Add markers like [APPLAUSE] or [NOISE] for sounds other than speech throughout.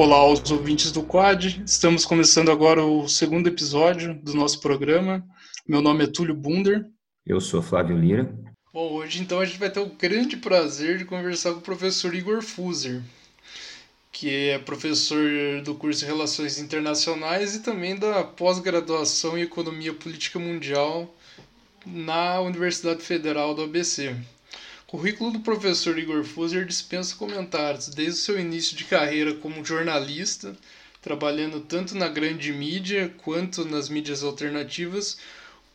Olá aos ouvintes do Quad. Estamos começando agora o segundo episódio do nosso programa. Meu nome é Túlio Bunder. Eu sou Flávio Lira. Bom, hoje então a gente vai ter o grande prazer de conversar com o professor Igor Fuser, que é professor do curso de Relações Internacionais e também da pós-graduação em Economia Política Mundial na Universidade Federal do ABC. Currículo do professor Igor Fuser dispensa comentários, desde o seu início de carreira como jornalista, trabalhando tanto na grande mídia quanto nas mídias alternativas,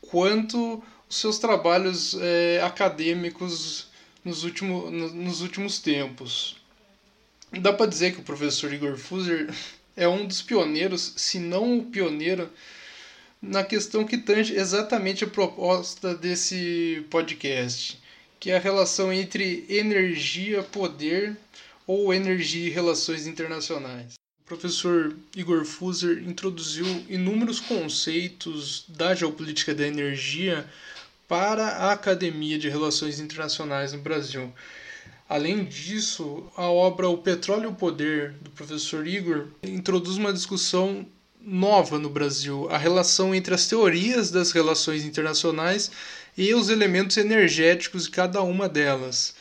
quanto os seus trabalhos é, acadêmicos nos, último, nos últimos tempos. Dá para dizer que o professor Igor Fuser [LAUGHS] é um dos pioneiros, se não o pioneiro, na questão que tange exatamente a proposta desse podcast que é a relação entre energia, poder ou energia e relações internacionais. O professor Igor Fuser introduziu inúmeros conceitos da geopolítica da energia para a Academia de Relações Internacionais no Brasil. Além disso, a obra O Petróleo e o Poder, do professor Igor, introduz uma discussão nova no Brasil, a relação entre as teorias das relações internacionais e os elementos energéticos de cada uma delas,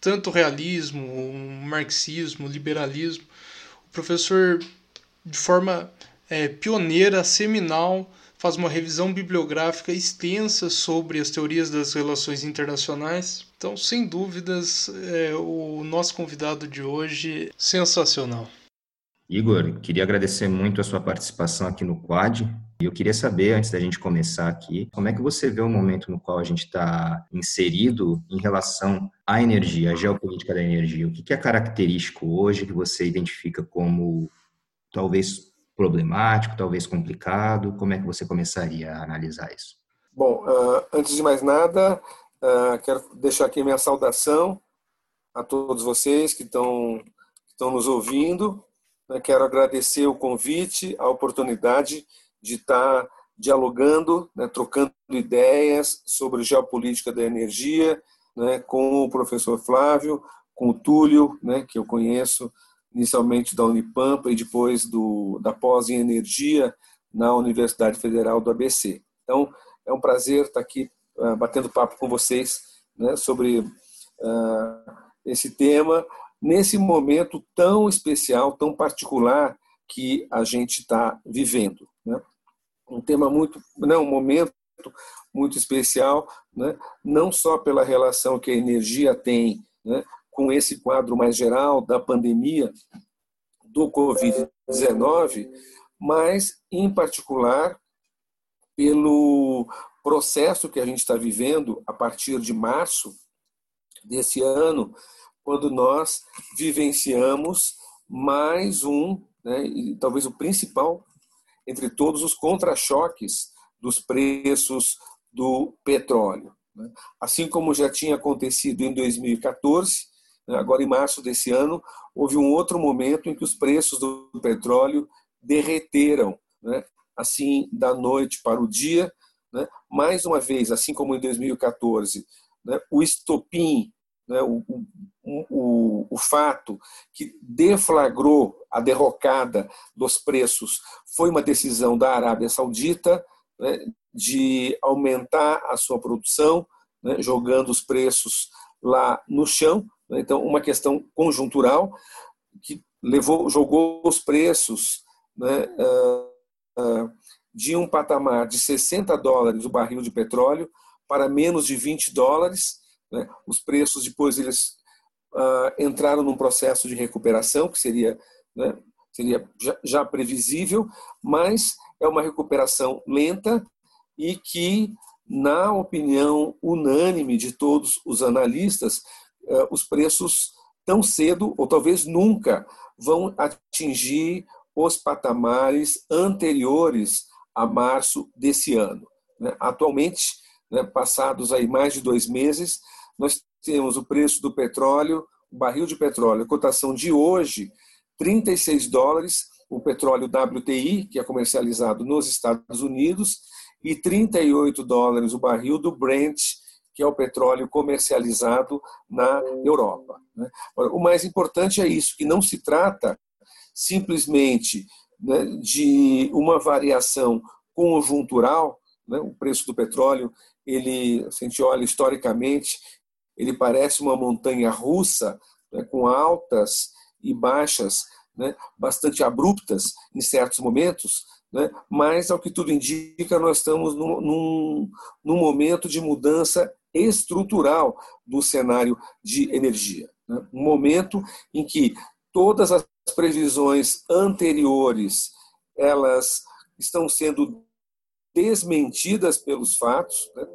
tanto o realismo, o marxismo, o liberalismo. O professor, de forma é, pioneira, seminal, faz uma revisão bibliográfica extensa sobre as teorias das relações internacionais. Então, sem dúvidas, é, o nosso convidado de hoje sensacional. Igor, queria agradecer muito a sua participação aqui no Quad. E eu queria saber, antes da gente começar aqui, como é que você vê o momento no qual a gente está inserido em relação à energia, à geopolítica da energia? O que é característico hoje que você identifica como talvez problemático, talvez complicado? Como é que você começaria a analisar isso? Bom, uh, antes de mais nada, uh, quero deixar aqui minha saudação a todos vocês que estão, que estão nos ouvindo quero agradecer o convite, a oportunidade de estar dialogando, né, trocando ideias sobre geopolítica da energia né, com o professor Flávio, com o Túlio, né, que eu conheço inicialmente da Unipampa e depois do, da pós em energia na Universidade Federal do ABC. Então, é um prazer estar aqui uh, batendo papo com vocês né, sobre uh, esse tema, nesse momento tão especial, tão particular que a gente está vivendo. Né? Um tema muito, né, um momento muito especial, né? não só pela relação que a energia tem né, com esse quadro mais geral da pandemia do Covid-19, mas, em particular, pelo processo que a gente está vivendo a partir de março desse ano, quando nós vivenciamos mais um, né, e talvez o principal entre todos os contra-choques dos preços do petróleo. Né. Assim como já tinha acontecido em 2014, né, agora em março desse ano, houve um outro momento em que os preços do petróleo derreteram, né, assim, da noite para o dia. Né. Mais uma vez, assim como em 2014, né, o estopim né, o, o, o, fato que deflagrou a derrocada dos preços foi uma decisão da Arábia Saudita né, de aumentar a sua produção, né, jogando os preços lá no chão. Né, então, uma questão conjuntural que levou, jogou os preços né, uh, uh, de um patamar de 60 dólares o barril de petróleo para menos de 20 dólares né? Os preços depois eles uh, entraram num processo de recuperação que seria, né, seria já, já previsível, mas é uma recuperação lenta e que, na opinião unânime de todos os analistas, uh, os preços tão cedo ou talvez nunca vão atingir os patamares anteriores a março desse ano. Né? Atualmente, né, passados aí mais de dois meses, nós temos o preço do petróleo, o barril de petróleo, cotação de hoje, 36 dólares, o petróleo WTI, que é comercializado nos Estados Unidos, e 38 dólares o barril do Brent, que é o petróleo comercializado na Europa. Né? O mais importante é isso, que não se trata simplesmente né, de uma variação conjuntural, né, o preço do petróleo, ele, se a gente olha historicamente, ele parece uma montanha russa, né, com altas e baixas né, bastante abruptas em certos momentos, né, mas, ao que tudo indica, nós estamos num, num, num momento de mudança estrutural do cenário de energia. Né, um momento em que todas as previsões anteriores elas estão sendo desmentidas pelos fatos, né?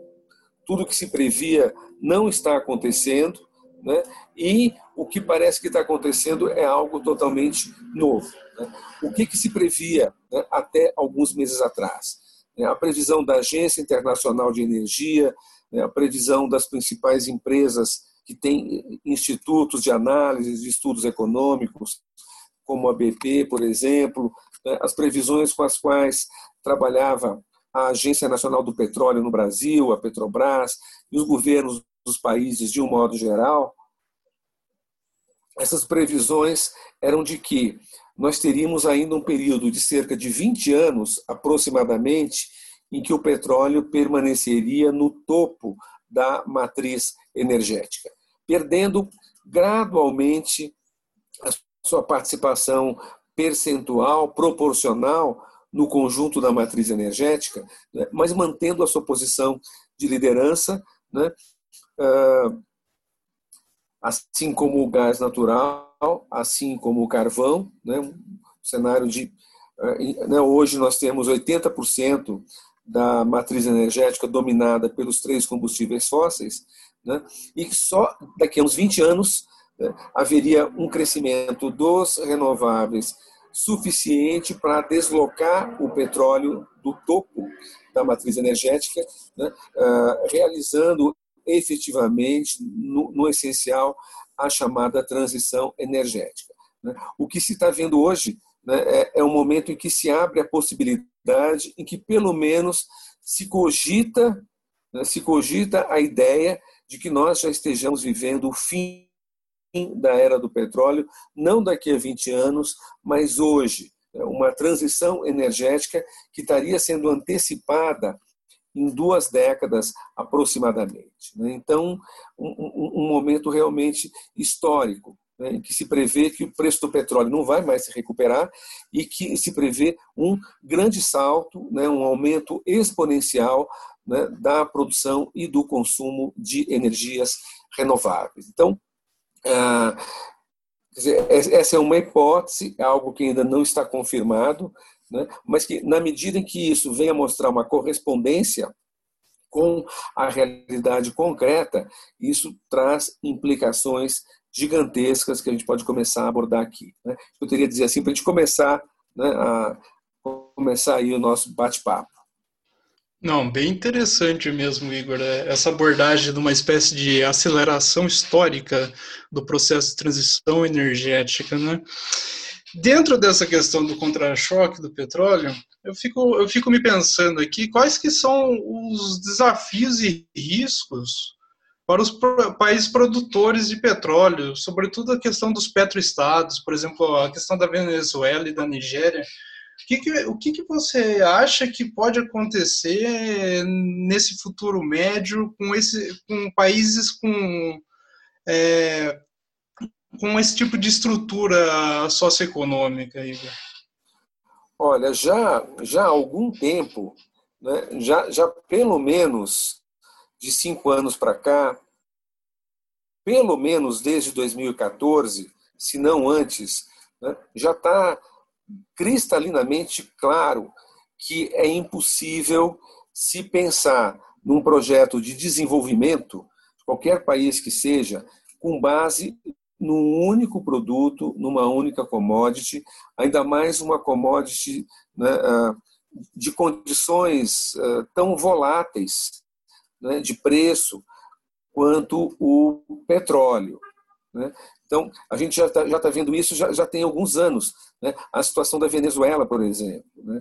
Tudo que se previa não está acontecendo, né? e o que parece que está acontecendo é algo totalmente novo. Né? O que, que se previa né, até alguns meses atrás? Né? A previsão da Agência Internacional de Energia, né, a previsão das principais empresas que têm institutos de análise de estudos econômicos, como a BP, por exemplo, né, as previsões com as quais trabalhava a Agência Nacional do Petróleo no Brasil, a Petrobras, e os governos dos países de um modo geral, essas previsões eram de que nós teríamos ainda um período de cerca de 20 anos, aproximadamente, em que o petróleo permaneceria no topo da matriz energética, perdendo gradualmente a sua participação percentual, proporcional no conjunto da matriz energética, né, mas mantendo a sua posição de liderança, né, ah, assim como o gás natural, assim como o carvão, né, um cenário de ah, né, hoje nós temos 80% da matriz energética dominada pelos três combustíveis fósseis, né, e que só daqui a uns 20 anos né, haveria um crescimento dos renováveis suficiente para deslocar o petróleo do topo da matriz energética, né, uh, realizando efetivamente, no, no, essencial, a chamada transição energética. Né. O que se está vendo hoje né, é, é um momento em que se abre a possibilidade, em que pelo menos se cogita, né, se cogita a ideia de que nós já estejamos vivendo o fim da era do petróleo, não daqui a 20 anos, mas hoje. Né, uma transição energética que estaria sendo antecipada em duas décadas aproximadamente. Né. Então, um, momento realmente histórico, né, em que se prevê que o preço do petróleo não vai mais se recuperar e que se prevê um grande salto, né, um aumento exponencial da produção e do consumo de energias renováveis. Então, ah, dizer, essa é uma hipótese, é algo que ainda não está confirmado, né? mas que, na medida em que isso venha mostrar uma correspondência com a realidade concreta, isso traz implicações gigantescas que a gente pode começar a abordar aqui. Né? Eu teria dizer assim, para a gente começar, né, a começar aí o nosso bate-papo. Não, bem interessante mesmo, Igor. É, essa abordagem de uma espécie de aceleração histórica do processo de transição energética, né? Dentro dessa questão do contra-choque do petróleo, eu fico, eu fico me pensando aqui quais que são os desafios e riscos para os países produtores de petróleo, sobretudo a questão dos petroestados, por exemplo, a questão da Venezuela e da Nigéria, que, que, o que, que você acha que pode acontecer nesse futuro médio com, esse, com países com, é, com esse tipo de estrutura socioeconômica, Igor? Olha, já, já há algum tempo, né, já, já pelo menos de cinco anos para cá, pelo menos desde 2014, se não antes, né, já está cristalinamente claro que é impossível se pensar num projeto de desenvolvimento, qualquer país que seja, com base num único produto, numa única commodity, ainda mais uma commodity né, ah, de condições ah, tão voláteis né, de preço quanto o petróleo. Né? Então, a gente já está tá vendo isso já, já tem alguns anos. Né? A situação da Venezuela, por exemplo. Né?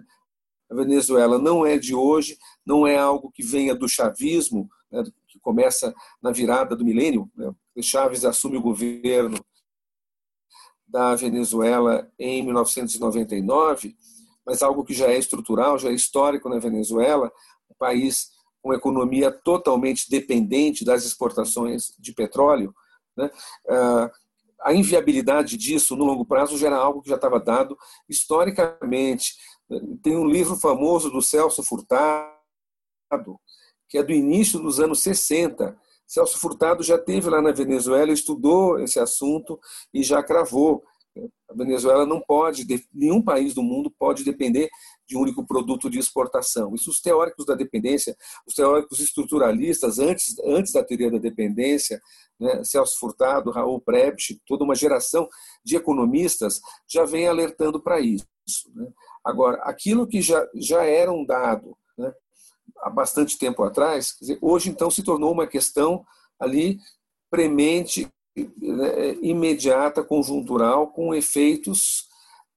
A Venezuela não é de hoje, não é algo que venha do chavismo, né? que começa na virada do milênio. Né? Chaves assume o governo da Venezuela em 1999, mas algo que já é estrutural, já é histórico na Venezuela, um país com economia totalmente dependente das exportações de petróleo, né? Ah, a inviabilidade disso no longo prazo já era algo que já estava dado historicamente. Tem um livro famoso do Celso Furtado, que é do início dos anos 60. Celso Furtado já teve lá na Venezuela, estudou esse assunto e já cravou a Venezuela não pode, nenhum país do mundo pode depender de um único produto de exportação. Isso os teóricos da dependência, os teóricos estruturalistas, antes, antes da teoria da dependência, né, Celso Furtado, Raul Prebisch, toda uma geração de economistas já vem alertando para isso. Né? Agora, aquilo que já, já era um dado né, há bastante tempo atrás, dizer, hoje então se tornou uma questão ali premente né, imediata, conjuntural, com efeitos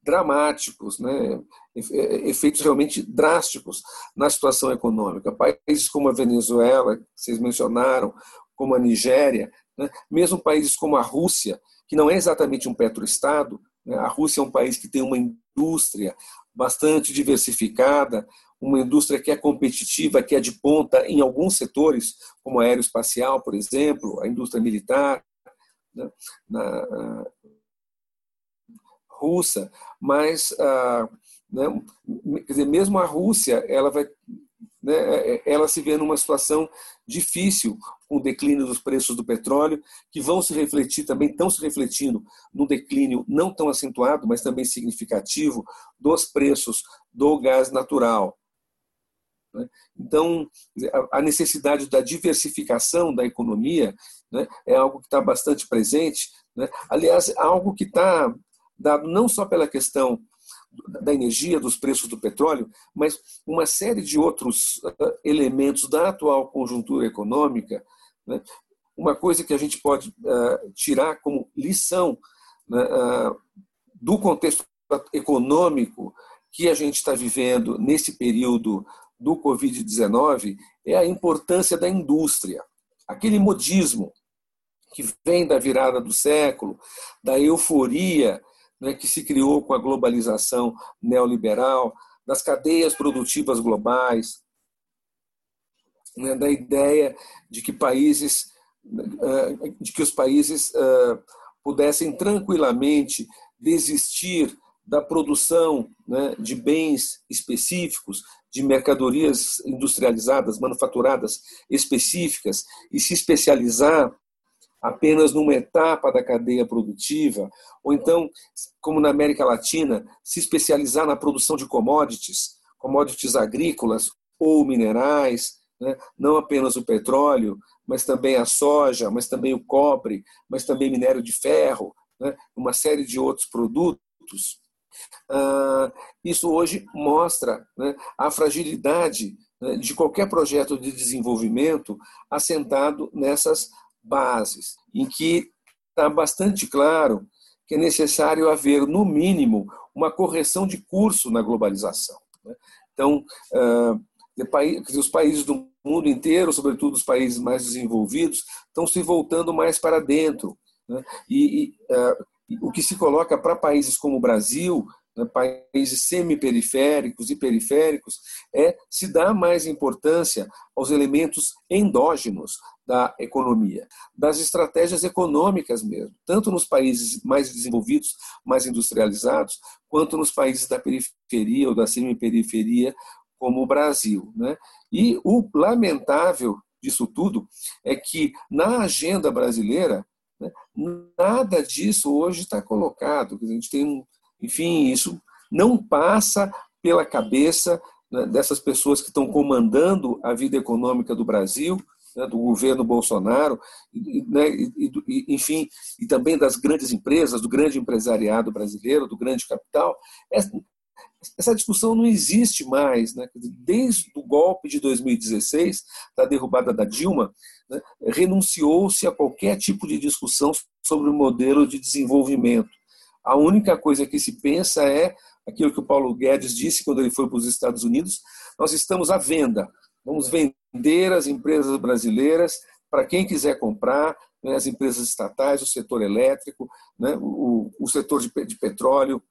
dramáticos, né? Efeitos realmente drásticos na situação econômica. Países como a Venezuela, que vocês mencionaram, como a Nigéria, né? mesmo países como a Rússia, que não é exatamente um petroestado, né? a Rússia é um país que tem uma indústria bastante diversificada, uma indústria que é competitiva, que é de ponta em alguns setores, como aeroespacial, por exemplo, a indústria militar, né, na, russa, mas ah, né, quer dizer, mesmo a Rússia ela vai né, ela se vê numa situação difícil com o declínio dos preços do petróleo, que vão se refletir, também estão se refletindo no declínio não tão acentuado, mas também significativo, dos preços do gás natural. Né. Então, a necessidade da diversificação da economia né, é algo que está bastante presente. Aliás, algo que está dado não só pela questão da energia, dos preços do petróleo, mas uma série de outros uh, elementos da atual conjuntura econômica. Né? Uma coisa que a gente pode uh, tirar como lição né, uh, do contexto econômico que a gente está vivendo nesse período do Covid-19 é a importância da indústria. Aquele modismo que vem da virada do século, da euforia né, que se criou com a globalização neoliberal, das cadeias produtivas globais, né, da ideia de que países, eh, de que os países eh, pudessem tranquilamente desistir da produção né, de bens específicos, de mercadorias industrializadas, manufaturadas específicas e se especializar apenas numa etapa da cadeia produtiva, ou então, como na América Latina, se especializar na produção de commodities, commodities agrícolas ou minerais, né? não apenas o petróleo, mas também a soja, mas também o cobre, mas também minério de ferro, né? uma série de outros produtos. Ah, isso hoje mostra né, a fragilidade né, de qualquer projeto de desenvolvimento assentado nessas bases, em que está bastante claro que é necessário haver, no mínimo, uma correção de curso na globalização. Né? Então, ah, os países do mundo inteiro, sobretudo os países mais desenvolvidos, estão se voltando mais para dentro. Né? E, o que se coloca para países como o Brasil, países semi-periféricos e periféricos, é se dar mais importância aos elementos endógenos da economia, das estratégias econômicas mesmo, tanto nos países mais desenvolvidos, mais industrializados, quanto nos países da periferia ou da semi-periferia, como o Brasil. Né? E o lamentável disso tudo é que na agenda brasileira né, nada disso hoje está colocado. A gente tem, enfim, isso não passa pela cabeça né, dessas pessoas que estão comandando a vida econômica do Brasil, né, do governo Bolsonaro, né, e, e, enfim, e também das grandes empresas, do grande empresariado brasileiro, do grande capital. Essa, essa discussão não existe mais. Né? Desde o golpe de 2016, da derrubada da Dilma, né, renunciou-se a qualquer tipo de discussão sobre o modelo de desenvolvimento. A única coisa que se pensa é aquilo que o Paulo Guedes disse quando ele foi para os Estados Unidos: nós estamos à venda, vamos vender as empresas brasileiras para quem quiser comprar, né, as empresas estatais, o setor elétrico, né, o, o setor de, de petróleo,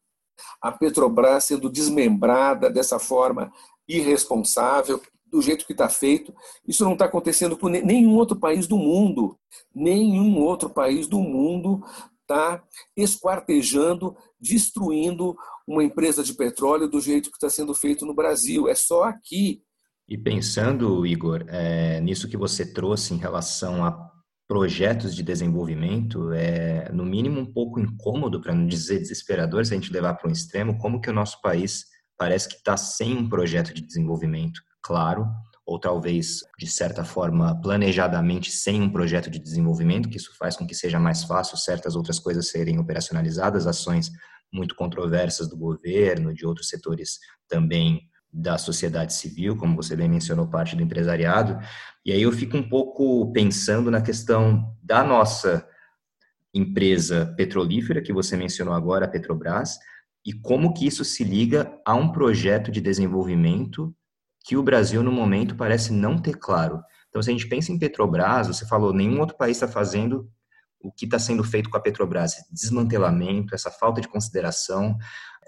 a Petrobras sendo desmembrada dessa forma irresponsável, do jeito que está feito. Isso não está acontecendo com nenhum outro país do mundo. Nenhum outro país do mundo está esquartejando, destruindo uma empresa de petróleo do jeito que está sendo feito no Brasil. É só aqui. E pensando, Igor, é, nisso que você trouxe em relação a projetos de desenvolvimento, é no mínimo um pouco incômodo, para não dizer desesperador, se a gente levar para um extremo, como que o nosso país parece que está sem um projeto de desenvolvimento claro, ou talvez, de certa forma, planejadamente sem um projeto de desenvolvimento, que isso faz com que seja mais fácil certas outras coisas serem operacionalizadas, ações muito controversas do governo, de outros setores também da sociedade civil, como você bem mencionou, parte do empresariado. E aí eu fico um pouco pensando na questão da nossa empresa petrolífera, que você mencionou agora, a Petrobras, e como que isso se liga a um projeto de desenvolvimento que o Brasil, no momento, parece não ter claro. Então, se a gente pensa em Petrobras, você falou, nenhum outro país está fazendo o que está sendo feito com a Petrobras, desmantelamento, essa falta de consideração,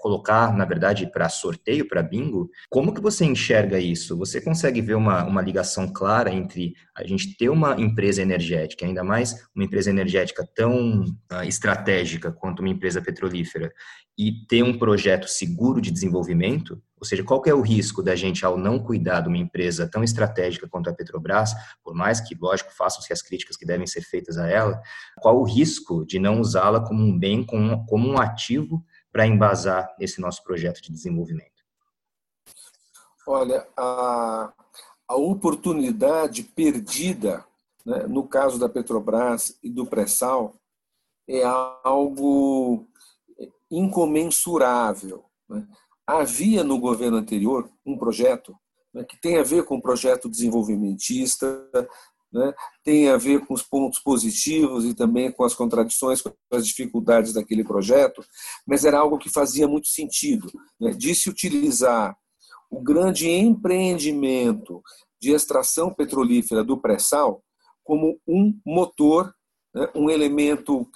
colocar, na verdade, para sorteio, para bingo. Como que você enxerga isso? Você consegue ver uma, uma ligação clara entre a gente ter uma empresa energética, ainda mais uma empresa energética tão uh, estratégica quanto uma empresa petrolífera, e ter um projeto seguro de desenvolvimento? Ou seja, qual é o risco da gente, ao não cuidar de uma empresa tão estratégica quanto a Petrobras, por mais que, lógico, façam-se as críticas que devem ser feitas a ela, qual o risco de não usá-la como um bem, como, como um ativo para embasar esse nosso projeto de desenvolvimento? Olha, a, a oportunidade perdida, né, no caso da Petrobras e do pré-sal, é algo incomensurável. Né? Havia no governo anterior um projeto né, que tem a ver com o projeto desenvolvimentista, né, tem a ver com os pontos positivos e também com as contradições, com as dificuldades daquele projeto, mas era algo que fazia muito sentido, né, de se utilizar o grande empreendimento de extração petrolífera do pré-sal como um motor, né, um elemento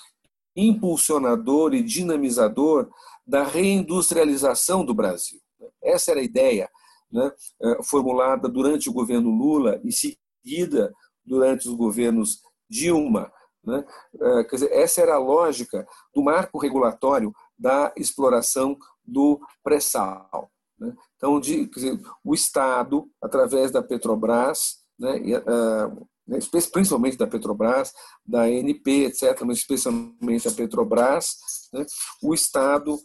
impulsionador e dinamizador da reindustrialização do Brasil. Essa era a ideia né, eh, formulada durante o governo Lula e seguida durante os governos Dilma. Né? É, quer dizer, essa era a lógica do marco regulatório da exploração do pré-sal. Né? Então, de, dizer, o Estado, através da Petrobras, né, né, principalmente da Petrobras, da ANP, etc., mas especialmente da Petrobras, né, o Estado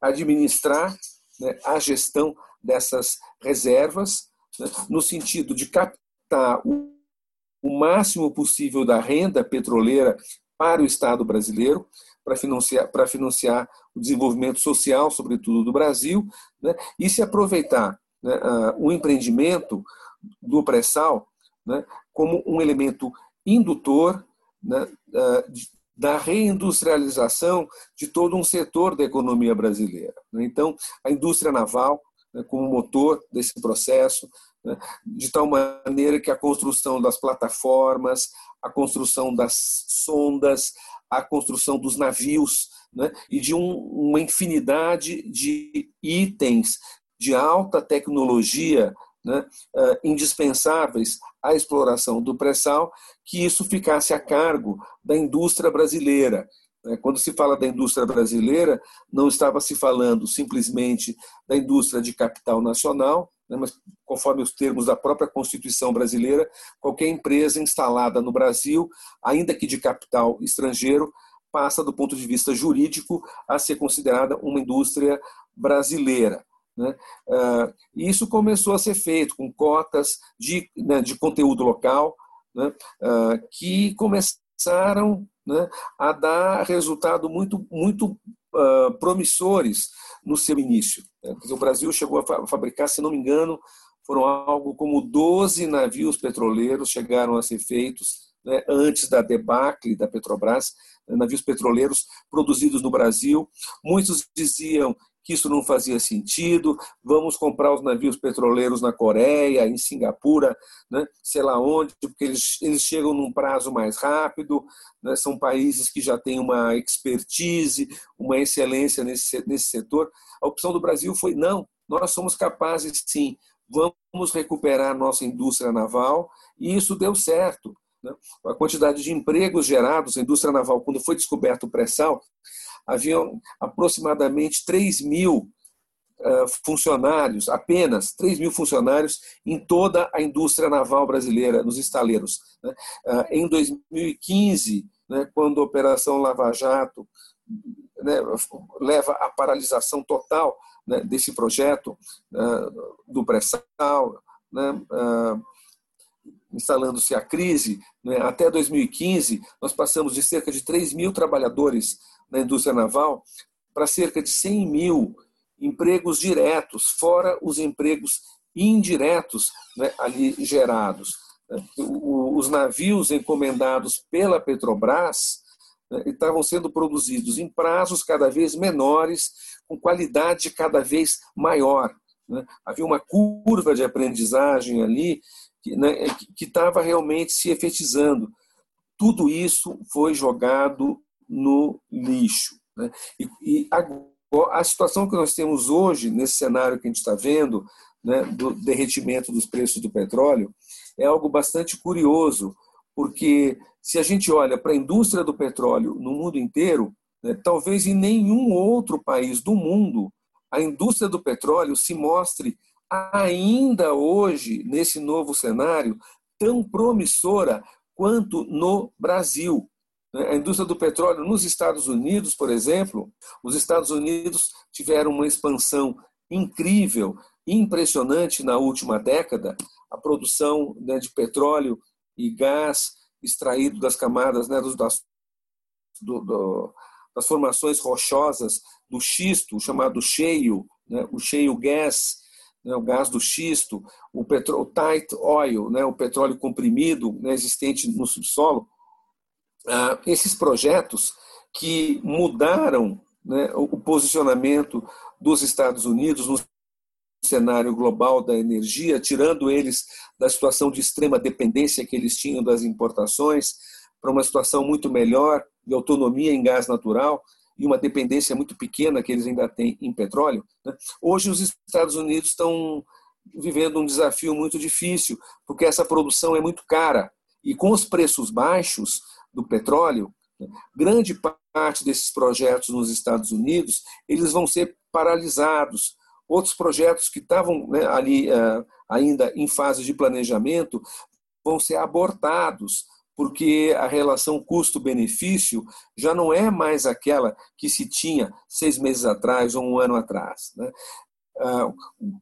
administrar né, a gestão dessas reservas, né, no sentido de captar o o máximo possível da renda petroleira para o Estado brasileiro, para financiar, para financiar o desenvolvimento social, sobretudo do Brasil, né, e se aproveitar né, o empreendimento do pré-sal né, como um elemento indutor né, da reindustrialização de todo um setor da economia brasileira. Né. Então, a indústria naval, né, como motor desse processo? De tal maneira que a construção das plataformas, a construção das sondas, a construção dos navios né? e de um, uma infinidade de itens de alta tecnologia né? uh, indispensáveis à exploração do pré-sal, que isso ficasse a cargo da indústria brasileira. Né? Quando se fala da indústria brasileira, não estava se falando simplesmente da indústria de capital nacional, né, mas conforme os termos da própria Constituição brasileira, qualquer empresa instalada no Brasil, ainda que de capital estrangeiro, passa do ponto de vista jurídico a ser considerada uma indústria brasileira. Né? Uh, isso começou a ser feito com cotas de, né, de conteúdo local, né, uh, que começaram né, a dar resultado muito, muito uh, promissores no seu início. Né? O Brasil chegou a fabricar, se não me engano, foram algo como 12 navios petroleiros chegaram a ser feitos né, antes da debacle da Petrobras, né, navios petroleiros produzidos no Brasil. Muitos diziam que isso não fazia sentido, vamos comprar os navios petroleiros na Coreia, em Singapura, né, sei lá onde, porque eles, eles chegam num prazo mais rápido, né, são países que já têm uma expertise, uma excelência nesse, nesse setor. A opção do Brasil foi: não, nós somos capazes sim, vamos recuperar nossa indústria naval, e isso deu certo. Né? A quantidade de empregos gerados na indústria naval, quando foi descoberto o pré-sal, haviam aproximadamente 3 mil uh, funcionários, apenas 3 mil funcionários em toda a indústria naval brasileira, nos estaleiros. Né? Uh, em 2015, né, quando a Operação Lava Jato né, leva à paralisação total desse projeto do pré-sal, uh, instalando-se a crise, até 2015, nós passamos de cerca de 3 mil trabalhadores na indústria naval para cerca de 100 mil empregos diretos, fora os empregos indiretos né, ali gerados. Os navios encomendados pela Petrobras né, estavam sendo produzidos em prazos cada vez menores, com qualidade cada vez maior. Né. Havia uma curva de aprendizagem ali que estava realmente se efetizando. Tudo isso foi jogado no lixo. Né? E, e a, a, situação que nós temos hoje, nesse cenário que a gente está vendo, né, do derretimento dos preços do petróleo, é algo bastante curioso, porque se a gente olha para a indústria do petróleo no mundo inteiro, né, talvez em nenhum outro país do mundo a indústria do petróleo se mostre ainda hoje, nesse novo cenário, tão promissora quanto no Brasil. Né? A indústria do petróleo nos Estados Unidos, por exemplo, os Estados Unidos tiveram uma expansão incrível, impressionante na última década. A produção né, de petróleo e gás extraído das camadas né, das, do, do, das formações rochosas do xisto, chamado cheio, né, o cheio gas, né, o gás do xisto, o, petróleo, o tight oil, né, o petróleo comprimido né, existente no subsolo, ah, esses projetos que mudaram né, o posicionamento dos Estados Unidos no cenário global da energia, tirando eles da situação de extrema dependência que eles tinham das importações para uma situação muito melhor de autonomia em gás natural e uma dependência muito pequena que eles ainda têm em petróleo. Né? Hoje os Estados Unidos estão vivendo um desafio muito difícil, porque essa produção é muito cara e com os preços baixos, do petróleo, grande parte desses projetos nos Estados Unidos eles vão ser paralisados. Outros projetos que estavam né, ali uh, ainda em fase de planejamento vão ser abortados, porque a relação custo-benefício já não é mais aquela que se tinha seis meses atrás ou um ano atrás. Né? Uh,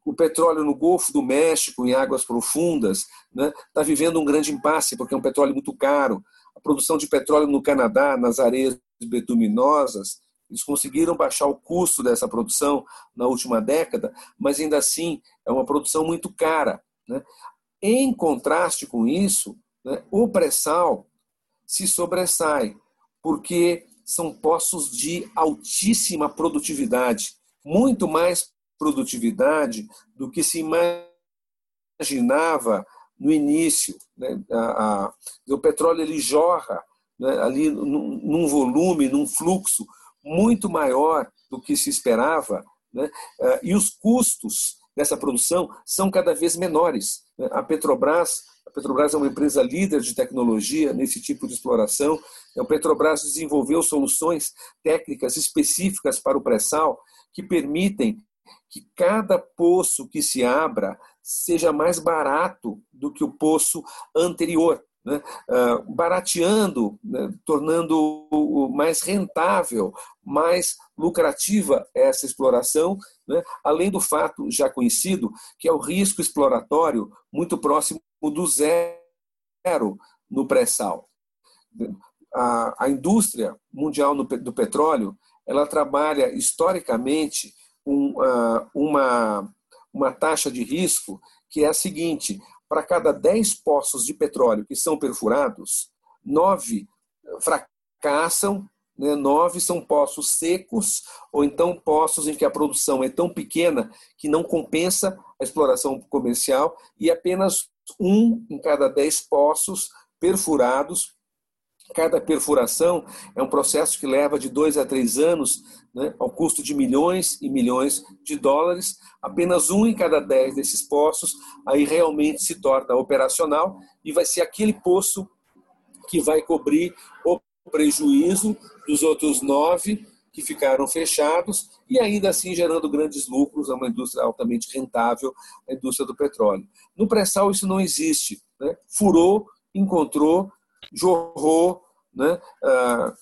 o petróleo no Golfo do México, em águas profundas, está né, tá vivendo um grande impasse, porque é um petróleo muito caro a produção de petróleo no Canadá, nas areias betuminosas, eles conseguiram baixar o custo dessa produção na última década, mas ainda assim é uma produção muito cara. Né? Em contraste com isso, né, o pré-sal se sobressai, porque são poços de altíssima produtividade, muito mais produtividade do que se imaginava no início. Né? A, a, o petróleo ele jorra né, ali num, num, volume, num fluxo muito maior do que se esperava, né? Eh, e os custos dessa produção são cada vez menores. Né? A Petrobras, a Petrobras é uma empresa líder de tecnologia nesse tipo de exploração. A Petrobras desenvolveu soluções técnicas específicas para o pré-sal que permitem que cada poço que se abra seja mais barato do que o poço anterior, né? uh, barateando, né? tornando mais rentável, mais lucrativa essa exploração, né? além do fato já conhecido que é o risco exploratório muito próximo do zero no pré-sal. A, a indústria mundial do petróleo ela trabalha historicamente um, uh, uma, uma taxa de risco que é a seguinte: para cada 10 poços de petróleo que são perfurados, nove fracassam né, nove são poços secos, ou então poços em que a produção é tão pequena que não compensa a exploração comercial, e apenas um em cada dez poços perfurados. Cada perfuração é um processo que leva de dois a três anos, né, ao custo de milhões e milhões de dólares. Apenas um em cada dez desses poços aí realmente se torna operacional e vai ser aquele poço que vai cobrir o prejuízo dos outros nove que ficaram fechados e ainda assim gerando grandes lucros a uma indústria altamente rentável, a indústria do petróleo. No pré-sal isso não existe. Né? Furou, encontrou, jorrou né? a,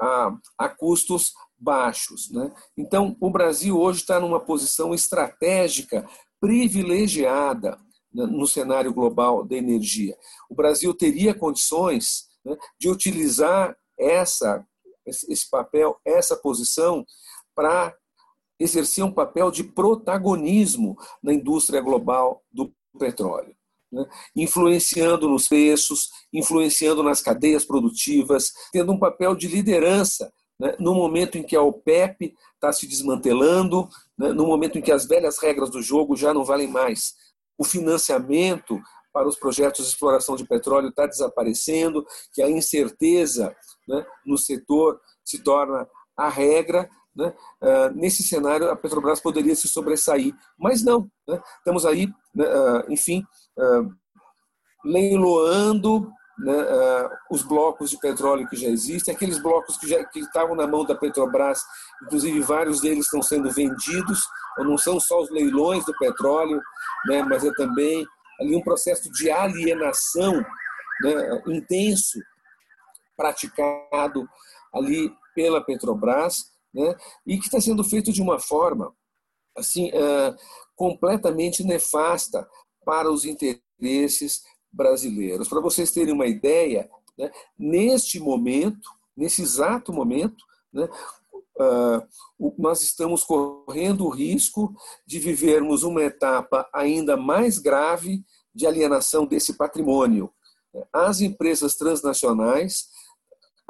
a, a custos baixos. Né? Então, o Brasil hoje está numa posição estratégica privilegiada né, no cenário global da energia. O Brasil teria condições né, de utilizar essa, esse papel, essa posição, para exercer um papel de protagonismo na indústria global do petróleo. Né? Influenciando nos preços, influenciando nas cadeias produtivas, tendo um papel de liderança né? no momento em que a OPEP está se desmantelando, né? no momento em que as velhas regras do jogo já não valem mais. O financiamento para os projetos de exploração de petróleo está desaparecendo, que a incerteza né, no setor se torna a regra. Né? Uh, nesse cenário, a Petrobras poderia se sobressair, mas não. Né? Estamos aí, uh, enfim, uh, leiloando né, os blocos de petróleo que já existem, aqueles blocos que, já, que estavam na mão da Petrobras, inclusive vários deles estão sendo vendidos, não são só os leilões do petróleo, né, mas é também ali um processo de alienação né, intenso praticado ali pela Petrobras, né, e que está sendo feito de uma forma assim uh, completamente nefasta para os interesses brasileiros. Para vocês terem uma ideia, né, neste momento, nesse exato momento, né, uh, nós estamos correndo o risco de vivermos uma etapa ainda mais grave de alienação desse patrimônio. As empresas transnacionais,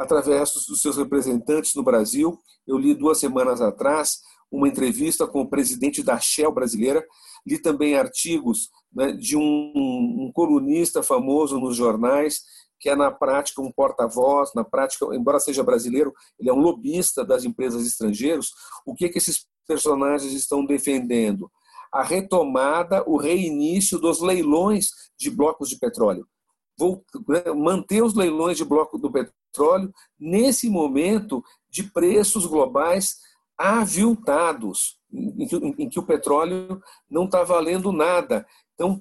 através dos seus representantes no Brasil, eu li duas semanas atrás uma entrevista com o presidente da Shell brasileira, li também artigos né, de um, um colunista famoso nos jornais, que é na prática um porta-voz, na prática, embora seja brasileiro, ele é um lobista das empresas estrangeiras. O que, que esses personagens estão defendendo? a retomada, o reinício dos leilões de blocos de petróleo. Vou né, manter os leilões de bloco do petróleo nesse momento de preços globais aviltados, em que, em que o petróleo não está valendo nada. Então,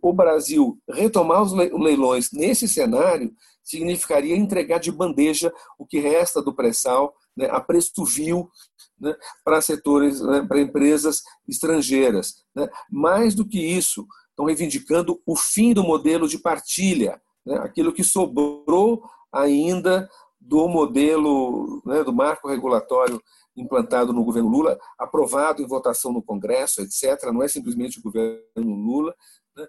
o Brasil retomar os leilões nesse cenário significaria entregar de bandeja o que resta do pré-sal né, a preço vil né, para setores, né, para empresas estrangeiras. Né. Mais do que isso, estão reivindicando o fim do modelo de partilha, né, aquilo que sobrou ainda do modelo né, do marco regulatório implantado no governo Lula, aprovado em votação no Congresso, etc. Não é simplesmente o governo Lula. Né.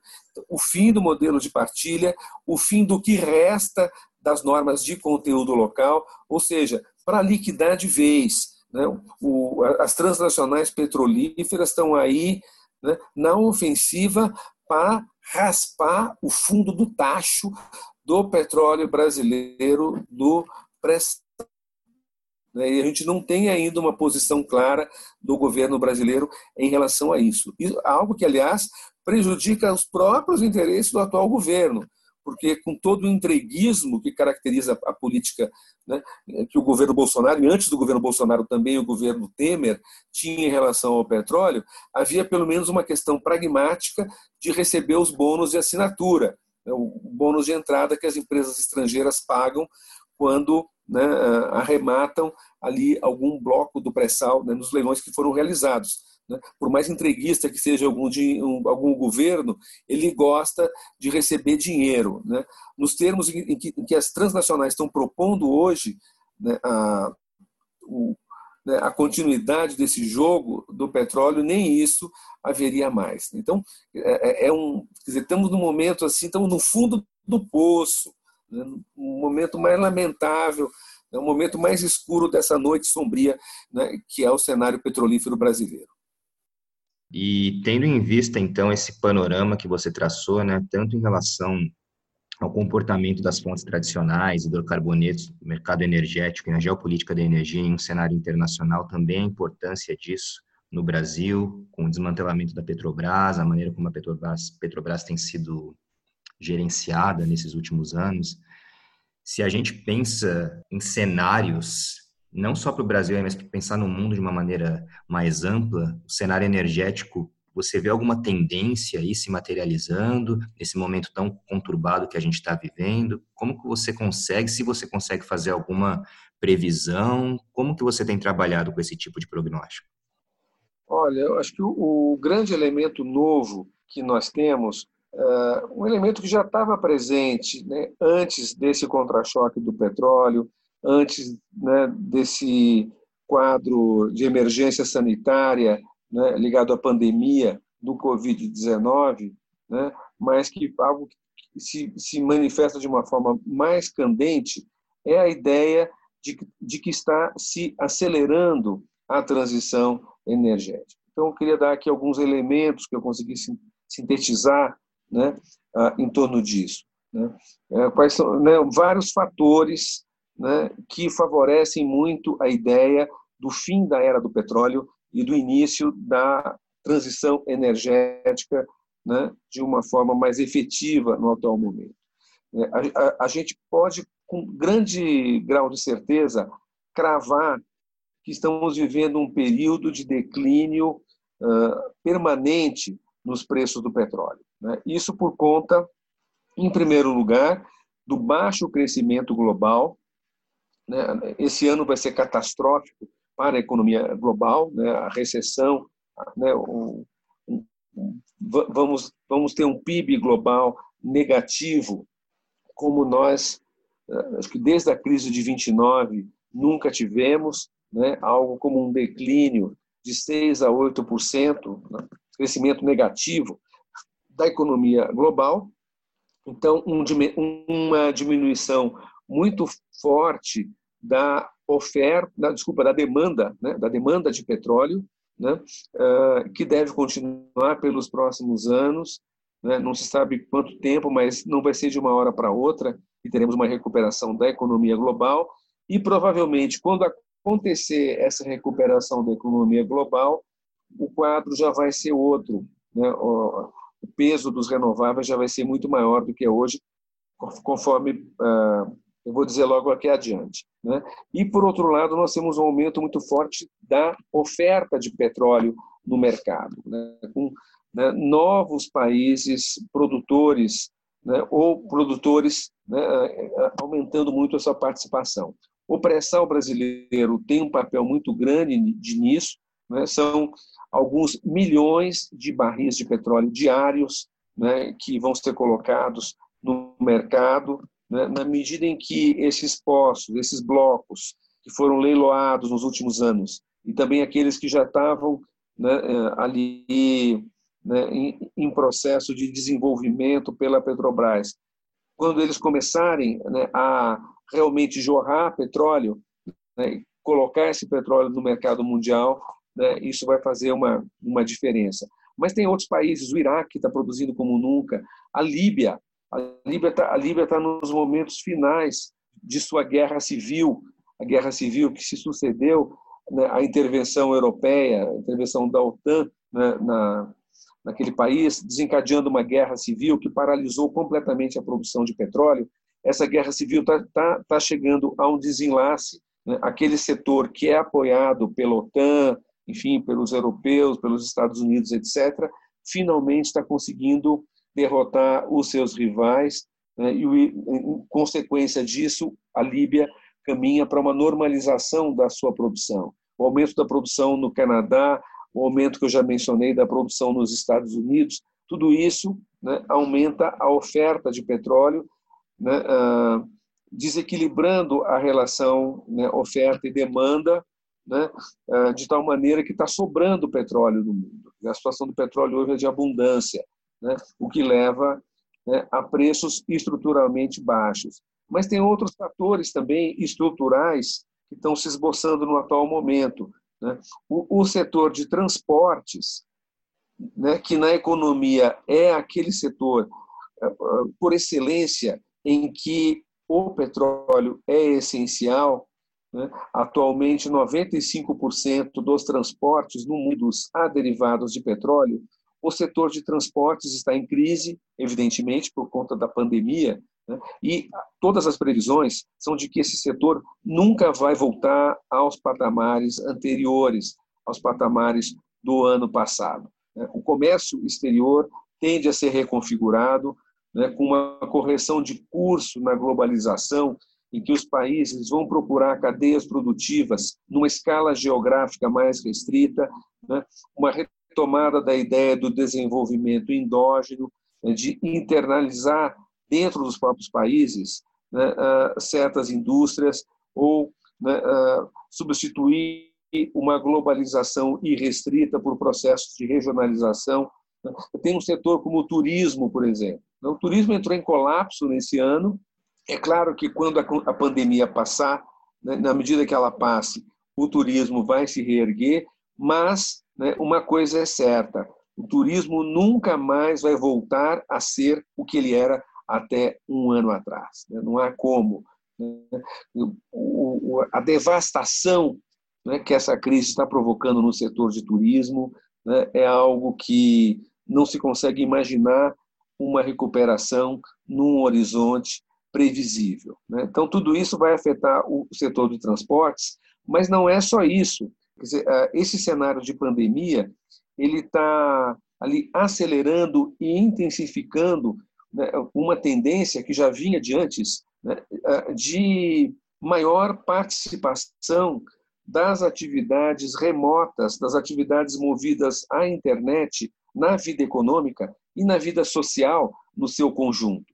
O fim do modelo de partilha, o fim do que resta das normas de conteúdo local, ou seja, para liquidar de vez. Né? O, as transnacionais petrolíferas estão aí né, na ofensiva para raspar o fundo do tacho do petróleo brasileiro do pré né? E a gente não tem ainda uma posição clara do governo brasileiro em relação a isso. Algo que, aliás, prejudica os próprios interesses do atual governo porque com todo o entreguismo que caracteriza a política né, que o governo Bolsonaro, e antes do governo Bolsonaro também o governo Temer, tinha em relação ao petróleo, havia pelo menos uma questão pragmática de receber os bônus de assinatura, né, o bônus de entrada que as empresas estrangeiras pagam quando né, arrematam ali algum bloco do pré-sal né, nos leilões que foram realizados. Né? Por mais entreguista que seja algum, um, algum governo, ele gosta de receber dinheiro. Né? Nos termos em que, em que, as transnacionais estão propondo hoje né, a, o, né, a continuidade desse jogo do petróleo, nem isso haveria mais. Então, é, é, é um, dizer, estamos num momento assim, estamos no fundo do poço. né, um momento mais lamentável, é o momento mais escuro dessa noite sombria, né, que é o cenário petrolífero brasileiro. E tendo em vista, então, esse panorama que você traçou, né, tanto em relação ao comportamento das fontes tradicionais, hidrocarbonetos, mercado energético e na geopolítica da energia em um cenário internacional, também a importância disso no Brasil, com o desmantelamento da Petrobras, a maneira como a Petrobras, Petrobras tem sido gerenciada nesses últimos anos. Se a gente pensa em cenários, não só para o Brasil, mas para pensar no mundo de uma maneira mais ampla, o cenário energético você vê alguma tendência aí se materializando nesse momento tão conturbado que a gente está vivendo? Como que você consegue, se você consegue fazer alguma previsão, como que você tem trabalhado com esse tipo de prognóstico? Olha, eu acho que o, grande elemento novo que nós temos, é um elemento que já estava presente né, antes desse contra-choque do petróleo, antes né, desse quadro de emergência sanitária né, ligado à pandemia do Covid-19, né, mas que algo que se, se manifesta de uma forma mais candente é a ideia de, de que está se acelerando a transição energética. Então, eu queria dar aqui alguns elementos que eu consegui sintetizar né, em torno disso. Né? É, quais são né, vários fatores né, que favorecem muito a ideia do fim da era do petróleo e do início da transição energética né, de uma forma mais efetiva no atual momento. É, a, a, a, gente pode, com grande grau de certeza, cravar que estamos vivendo um período de declínio uh, permanente nos preços do petróleo. Né? Isso por conta, em primeiro lugar, do baixo crescimento global. Né? Esse ano vai ser catastrófico para a economia global, né, a recessão, né, um, vamos, vamos ter um PIB global negativo, como nós, eh, acho que desde a crise de 29, nunca tivemos, né, algo como um declínio de 6 a 8%, né, crescimento negativo da economia global. Então, um, uma diminuição muito forte da oferta, da, desculpa, da demanda, né, da demanda de petróleo, né, uh, que deve continuar pelos próximos anos. Né, não se sabe quanto tempo, mas não vai ser de uma hora para outra e teremos uma recuperação da economia global. E provavelmente, quando acontecer essa recuperação da economia global, o quadro já vai ser outro. Né? O, o peso dos renováveis já vai ser muito maior do que é hoje, conforme uh, eu vou dizer logo aqui adiante. Né? E, por outro lado, nós temos um aumento muito forte da oferta de petróleo no mercado, né? com né, novos países produtores né, ou produtores né, aumentando muito a sua participação. O pré-sal brasileiro tem um papel muito grande de nisso, né? são alguns milhões de barris de petróleo diários que vão ser colocados no mercado né, na medida em que esses postos, esses blocos que foram leiloados nos últimos anos, e também aqueles que já estavam né, eh, ali né, em, em, processo de desenvolvimento pela Petrobras, quando eles começarem né, a realmente jorrar petróleo, né, colocar esse petróleo no mercado mundial, né, isso vai fazer uma, uma diferença. Mas tem outros países, o Iraque está produzindo como nunca, a Líbia a Líbia está tá nos momentos finais de sua guerra civil, a guerra civil que se sucedeu né, à intervenção europeia, intervenção da OTAN né, na, naquele país, desencadeando uma guerra civil que paralisou completamente a produção de petróleo. Essa guerra civil está tá, tá chegando a um desenlace. Né, aquele setor que é apoiado pela OTAN, enfim, pelos europeus, pelos Estados Unidos, etc., finalmente está conseguindo derrotar os seus rivais, né, e, em consequência disso, a Líbia caminha para uma normalização da sua produção. O aumento da produção no Canadá, o aumento que eu já mencionei da produção nos Estados Unidos, tudo isso né, aumenta a oferta de petróleo, né, uh, desequilibrando a relação né, oferta e demanda, né, uh, de tal maneira que está sobrando petróleo no mundo. A situação do petróleo hoje é de abundância né, o que leva né, a preços estruturalmente baixos. Mas tem outros fatores também estruturais que estão se esboçando no atual momento. Né? O, o setor de transportes, né, que na economia é aquele setor, eh, eh, por excelência, em que o petróleo é essencial, né? Atualmente, 95% dos transportes no mundo há derivados de petróleo. O setor de transportes está em crise, evidentemente, por conta da pandemia, né? e todas as previsões são de que esse setor nunca vai voltar aos patamares anteriores, aos patamares do ano passado. Né? O comércio exterior tende a ser reconfigurado, né, com uma correção de curso na globalização em que os países vão procurar cadeias produtivas numa escala geográfica mais restrita, né? uma retomada da ideia do desenvolvimento endógeno, né? de internalizar dentro dos próprios países né? uh, certas indústrias ou né? uh, substituir uma globalização irrestrita por processos de regionalização. Né? Tem um setor como o turismo, por exemplo. O turismo entrou em colapso nesse ano, é claro que quando a pandemia passar, né, na medida que ela passe, o turismo vai se reerguer, mas né, uma coisa é certa: o turismo nunca mais vai voltar a ser o que ele era até um ano atrás. Né? Não há como. Né? O, a devastação né, que essa crise está provocando no setor de turismo né, é algo que não se consegue imaginar uma recuperação num horizonte previsível. Né? Então, tudo isso vai afetar o setor de transportes, mas não é só isso. Dizer, é, esse cenário de pandemia ele está ali acelerando e intensificando né, uma tendência que já vinha de antes né, é, de maior participação das atividades remotas, das atividades movidas à internet na vida econômica e na vida social no seu conjunto.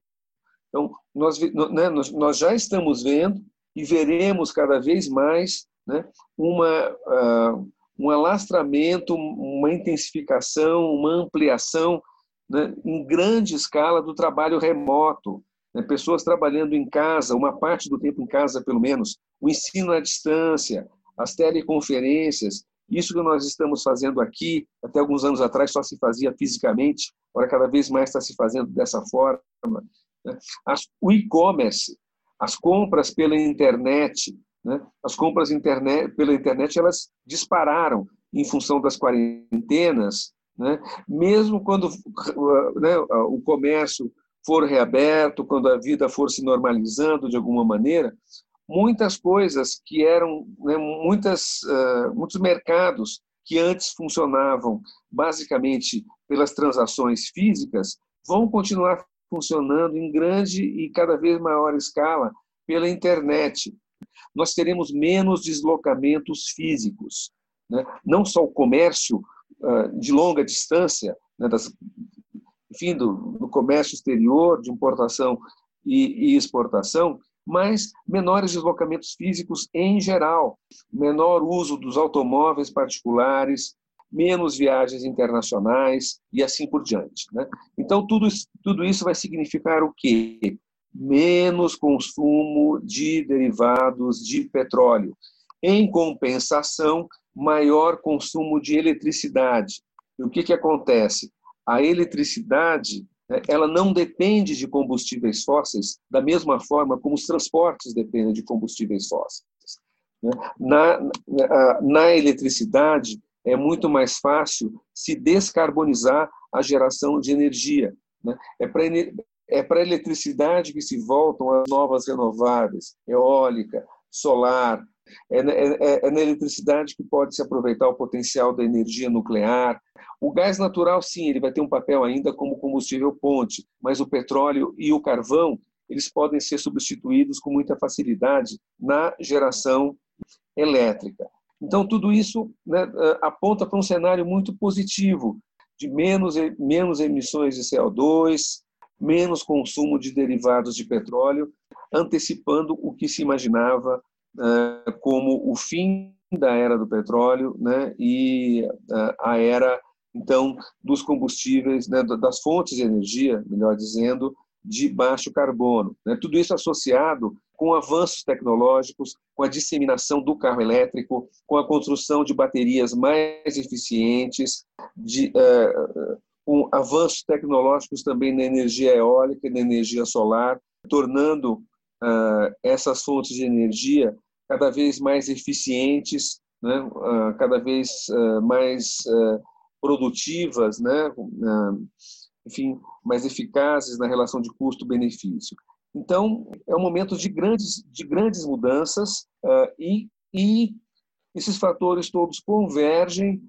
Então, nós, né, nós já estamos vendo e veremos cada vez mais né, uma, uh, um alastramento, uma intensificação, uma ampliação né, em grande escala do trabalho remoto. Né, pessoas trabalhando em casa, uma parte do tempo em casa, pelo menos, o ensino à distância, as teleconferências, isso que nós estamos fazendo aqui, até alguns anos atrás só se fazia fisicamente, agora cada vez mais está se fazendo dessa forma. Né? As, o e-commerce, as compras pela internet, né? as compras internet, pela internet elas dispararam em função das quarentenas, né? mesmo quando né, o comércio for reaberto, quando a vida for se normalizando de alguma maneira, muitas coisas que eram, né, muitas, uh, muitos mercados que antes funcionavam basicamente pelas transações físicas, vão continuar funcionando em grande e cada vez maior escala pela internet. Nós teremos menos deslocamentos físicos. Né? Não só o comércio uh, de longa distância, né, das, enfim, do, do, comércio exterior, de importação e, e exportação, mas menores deslocamentos físicos em geral, menor uso dos automóveis particulares, menos viagens internacionais e assim por diante. Né? Então, tudo isso, tudo isso vai significar o quê? Menos consumo de derivados de petróleo. Em compensação, maior consumo de eletricidade. E o que, que acontece? A eletricidade né, ela não depende de combustíveis fósseis da mesma forma como os transportes dependem de combustíveis fósseis. Né? Na, na, na eletricidade, é muito mais fácil se descarbonizar a geração de energia. Né? É para é para a eletricidade que se voltam as novas renováveis, eólica, solar. É, é, é, na eletricidade que pode se aproveitar o potencial da energia nuclear. O gás natural, sim, ele vai ter um papel ainda como combustível ponte, mas o petróleo e o carvão eles podem ser substituídos com muita facilidade na geração elétrica. Então, tudo isso né, aponta para um cenário muito positivo, de menos, menos emissões de CO2, menos consumo de derivados de petróleo, antecipando o que se imaginava uh, como o fim da era do petróleo né, e uh, a era, então, dos combustíveis, né, das fontes de energia, melhor dizendo, de baixo carbono. Né? Tudo isso associado com avanços tecnológicos, com a disseminação do carro elétrico, com a construção de baterias mais eficientes, de, uh, com avanços tecnológicos também na energia eólica e na energia solar, tornando uh, essas fontes de energia cada vez mais eficientes, né? uh, cada vez mais produtivas, né? enfim, mais eficazes na relação de custo-benefício. Então, é um momento de grandes, de grandes mudanças e, e esses fatores todos convergem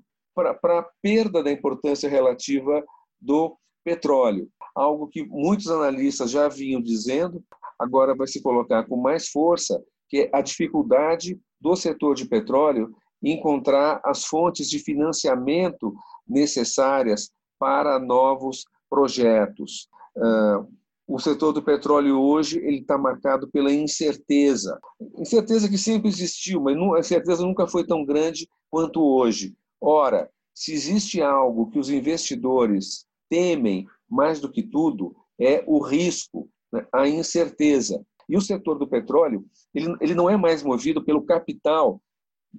para a perda da importância relativa do petróleo. Algo que muitos analistas já vinham dizendo, agora vai se colocar com mais força, que é a dificuldade do setor de petróleo encontrar as fontes de financiamento necessárias para novos projetos. Uh, o setor do petróleo hoje ele está marcado pela incerteza, incerteza que sempre existiu, mas a incerteza nunca foi tão grande quanto hoje. Ora, se existe algo que os investidores temem mais do que tudo é o risco, né? a incerteza. E o setor do petróleo ele, ele não é mais movido pelo capital,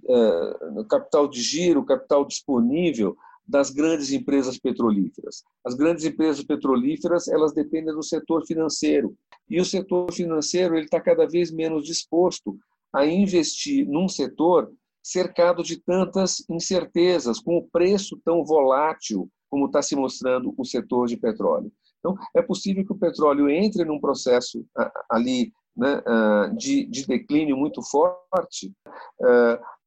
uh, capital de giro, capital disponível das grandes empresas petrolíferas. As grandes empresas petrolíferas elas dependem do setor financeiro e o setor financeiro ele está cada vez menos disposto a investir num setor cercado de tantas incertezas, com o preço tão volátil como está se mostrando o setor de petróleo. Então, é possível que o petróleo entre num processo ali né, de, de declínio muito forte,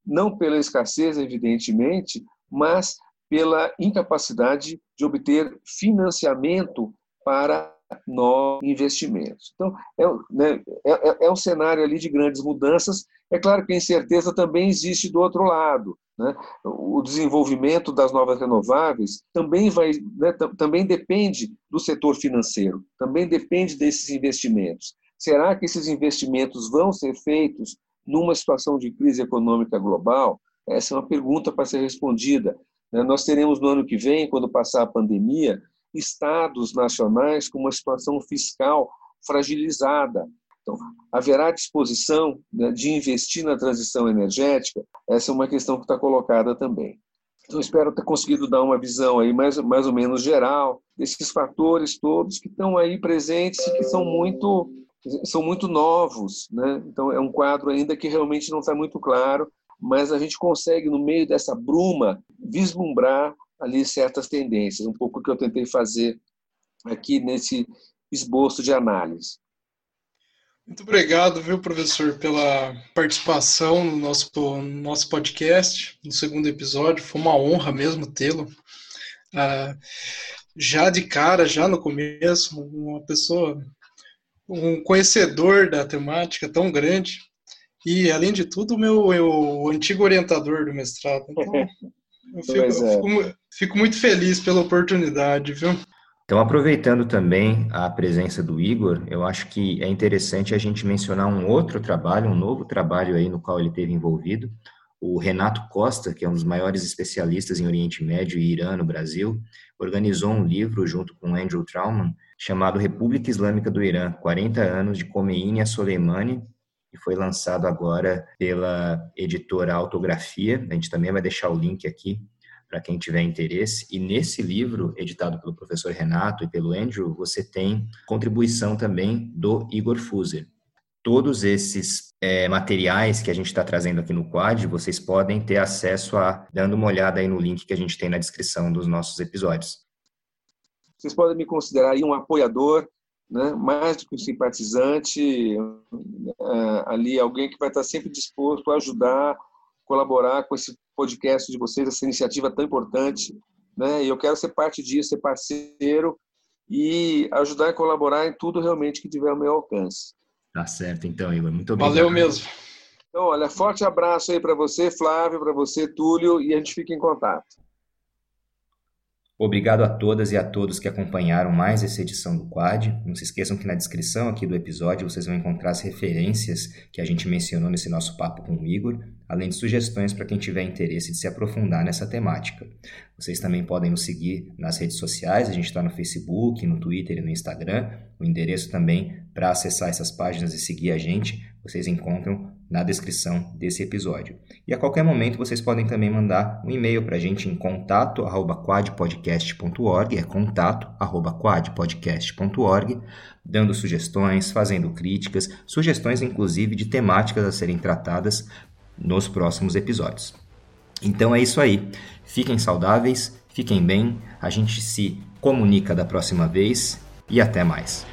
não pela escassez, evidentemente, mas pela incapacidade de obter financiamento para novos investimentos. Então, é, né, é, é, é, um cenário ali de grandes mudanças. É claro que a incerteza também existe do outro lado. Né? O desenvolvimento das novas renováveis também, vai, né, também depende do setor financeiro, também depende desses investimentos. Será que esses investimentos vão ser feitos numa situação de crise econômica global? Essa é uma pergunta para ser respondida. Né? Nós teremos no ano que vem, quando passar a pandemia, estados nacionais com uma situação fiscal fragilizada. Então, haverá disposição né, de investir na transição energética? Essa é uma questão que está colocada também. Então, espero ter conseguido dar uma visão aí mais, mais ou menos geral desses fatores todos que estão aí presentes e que são muito, são muito novos. Né? Então, é um quadro ainda que realmente não está muito claro mas a gente consegue, no meio dessa bruma, vislumbrar ali certas tendências, um pouco o que eu tentei fazer aqui nesse esboço de análise. Muito obrigado, viu, professor, pela participação no nosso, no nosso podcast, no segundo episódio. Foi uma honra mesmo tê-lo. Ah, já de cara, já no começo, uma pessoa, um conhecedor da temática tão grande. E, além de tudo, meu, meu antigo orientador do mestrado. Então, [LAUGHS] eu fico, é. fico, fico, muito feliz pela oportunidade, viu? Então, aproveitando também a presença do Igor, eu acho que é interessante a gente mencionar um outro trabalho, um novo trabalho aí no qual ele teve envolvido. O Renato Costa, que é um dos maiores especialistas em Oriente Médio e Irã no Brasil, organizou um livro junto com Andrew Trauman chamado República Islâmica do Irã, 40 anos de Khomeini a Soleimani e foi lançado agora pela editora Autografia. A gente também vai deixar o link aqui para quem tiver interesse. E nesse livro, editado pelo professor Renato e pelo Andrew, você tem contribuição também do Igor Fuser. Todos esses é, materiais que a gente está trazendo aqui no Quad, vocês podem ter acesso a, dando uma olhada aí no link que a gente tem na descrição dos nossos episódios. Vocês podem me considerar um apoiador né? mais do que um simpatizante, é, ali alguém que vai estar sempre disposto a ajudar, colaborar com esse podcast de vocês, essa iniciativa tão importante. Né? E eu quero ser parte disso, ser parceiro e ajudar e colaborar em tudo realmente que tiver ao meu alcance. Tá certo, então, Igor. Muito obrigado. Valeu mesmo. Então, olha, forte abraço aí para você, Flávio, para você, Túlio, e a gente fica em contato. Obrigado a todas e a todos que acompanharam mais essa edição do Quad. Não se esqueçam que na descrição aqui do episódio vocês vão encontrar as referências que a gente mencionou nesse nosso papo com o Igor, além de sugestões para quem tiver interesse de se aprofundar nessa temática. Vocês também podem nos seguir nas redes sociais, a gente está no Facebook, no Twitter e no Instagram. O endereço também para acessar essas páginas e seguir a gente, vocês encontram na descrição desse episódio. E a qualquer momento vocês podem também mandar um e-mail para a gente em contato@quadpodcast.org, é contato@quadpodcast.org, dando sugestões, fazendo críticas, sugestões inclusive de temáticas a serem tratadas nos próximos episódios. Então é isso aí. Fiquem saudáveis, fiquem bem, a gente se comunica da próxima vez e até mais.